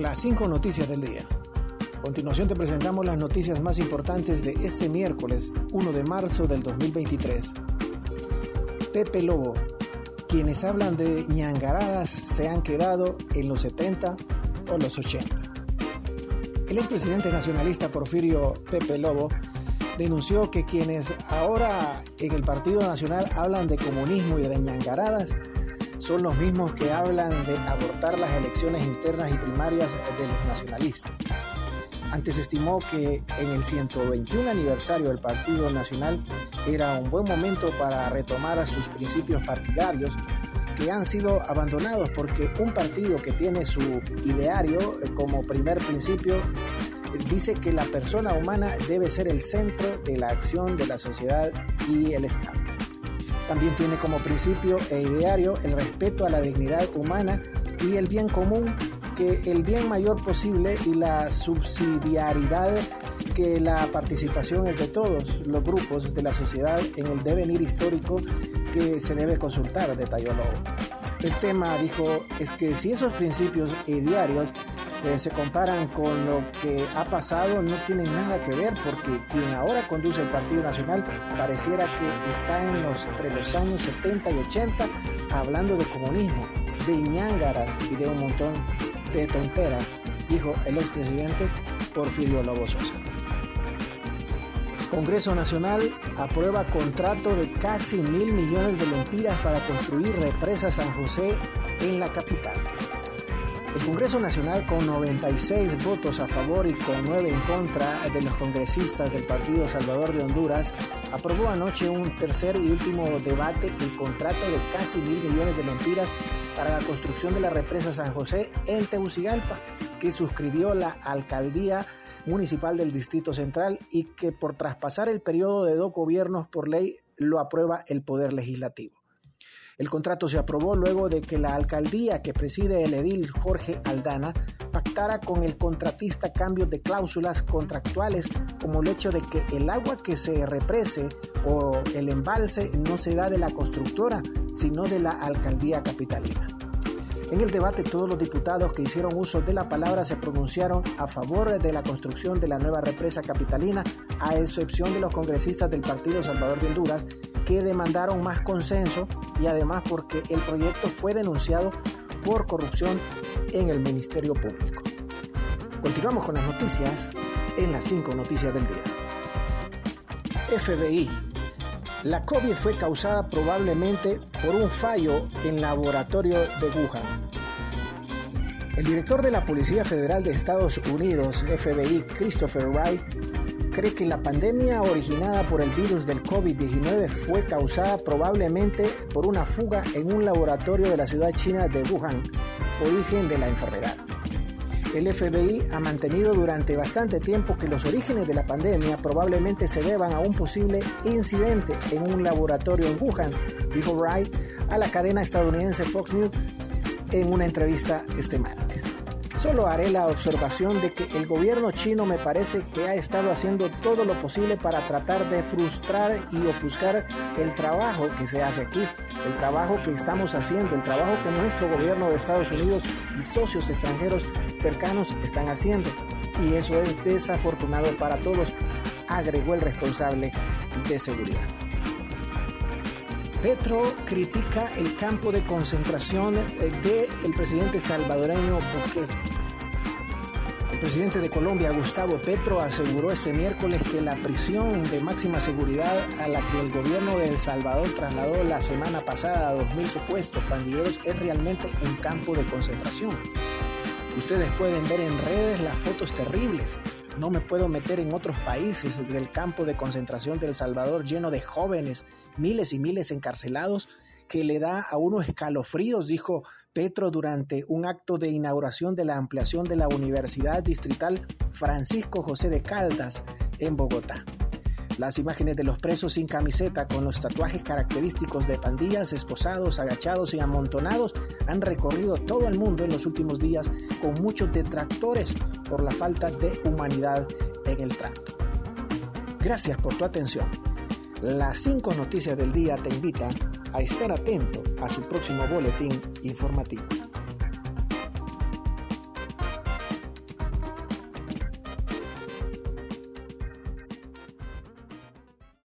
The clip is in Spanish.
Las cinco noticias del día. A continuación te presentamos las noticias más importantes de este miércoles 1 de marzo del 2023. Pepe Lobo. Quienes hablan de ñangaradas se han quedado en los 70 o los 80. El expresidente nacionalista Porfirio Pepe Lobo denunció que quienes ahora en el Partido Nacional hablan de comunismo y de ñangaradas son los mismos que hablan de abortar las elecciones internas y primarias de los nacionalistas. Antes estimó que en el 121 aniversario del Partido Nacional era un buen momento para retomar a sus principios partidarios que han sido abandonados porque un partido que tiene su ideario como primer principio dice que la persona humana debe ser el centro de la acción de la sociedad y el Estado. También tiene como principio e ideario el respeto a la dignidad humana y el bien común, que el bien mayor posible y la subsidiariedad que la participación es de todos los grupos de la sociedad en el devenir histórico que se debe consultar, detalló Lobo. El tema, dijo, es que si esos principios idearios se comparan con lo que ha pasado no tienen nada que ver porque quien ahora conduce el Partido Nacional pareciera que está en los, entre los años 70 y 80 hablando de comunismo, de ñángara y de un montón de tonteras, dijo el expresidente Porfirio Lobo Sosa. Congreso Nacional aprueba contrato de casi mil millones de lempiras para construir represa San José en la capital. El Congreso Nacional, con 96 votos a favor y con 9 en contra de los congresistas del Partido Salvador de Honduras, aprobó anoche un tercer y último debate el contrato de casi mil millones de lempiras para la construcción de la represa San José en Tegucigalpa, que suscribió la alcaldía municipal del Distrito Central y que por traspasar el periodo de dos gobiernos por ley lo aprueba el Poder Legislativo. El contrato se aprobó luego de que la alcaldía que preside el edil Jorge Aldana pactara con el contratista cambios de cláusulas contractuales como el hecho de que el agua que se represe o el embalse no se da de la constructora, sino de la alcaldía capitalina. En el debate todos los diputados que hicieron uso de la palabra se pronunciaron a favor de la construcción de la nueva represa capitalina, a excepción de los congresistas del Partido Salvador de Honduras, que demandaron más consenso y además porque el proyecto fue denunciado por corrupción en el Ministerio Público. Continuamos con las noticias en las cinco noticias del día. FBI. La COVID fue causada probablemente por un fallo en laboratorio de Wuhan. El director de la Policía Federal de Estados Unidos, FBI, Christopher Wright, cree que la pandemia originada por el virus del COVID-19 fue causada probablemente por una fuga en un laboratorio de la ciudad china de Wuhan, origen de la enfermedad. El FBI ha mantenido durante bastante tiempo que los orígenes de la pandemia probablemente se deban a un posible incidente en un laboratorio en Wuhan, dijo Wright a la cadena estadounidense Fox News en una entrevista este martes. Solo haré la observación de que el gobierno chino me parece que ha estado haciendo todo lo posible para tratar de frustrar y ofuscar el trabajo que se hace aquí, el trabajo que estamos haciendo, el trabajo que nuestro gobierno de Estados Unidos y socios extranjeros cercanos están haciendo. Y eso es desafortunado para todos, agregó el responsable de seguridad. Petro critica el campo de concentración del presidente salvadoreño Bukele. El presidente de Colombia, Gustavo Petro, aseguró este miércoles que la prisión de máxima seguridad a la que el gobierno de El Salvador trasladó la semana pasada a 2.000 supuestos pandilleros es realmente un campo de concentración. Ustedes pueden ver en redes las fotos terribles. No me puedo meter en otros países del campo de concentración de El Salvador lleno de jóvenes, miles y miles encarcelados que le da a uno escalofríos, dijo Petro durante un acto de inauguración de la ampliación de la Universidad Distrital Francisco José de Caldas en Bogotá. Las imágenes de los presos sin camiseta con los tatuajes característicos de pandillas, esposados, agachados y amontonados han recorrido todo el mundo en los últimos días con muchos detractores por la falta de humanidad en el trato. Gracias por tu atención. Las cinco noticias del día te invitan a estar atento a su próximo boletín informativo.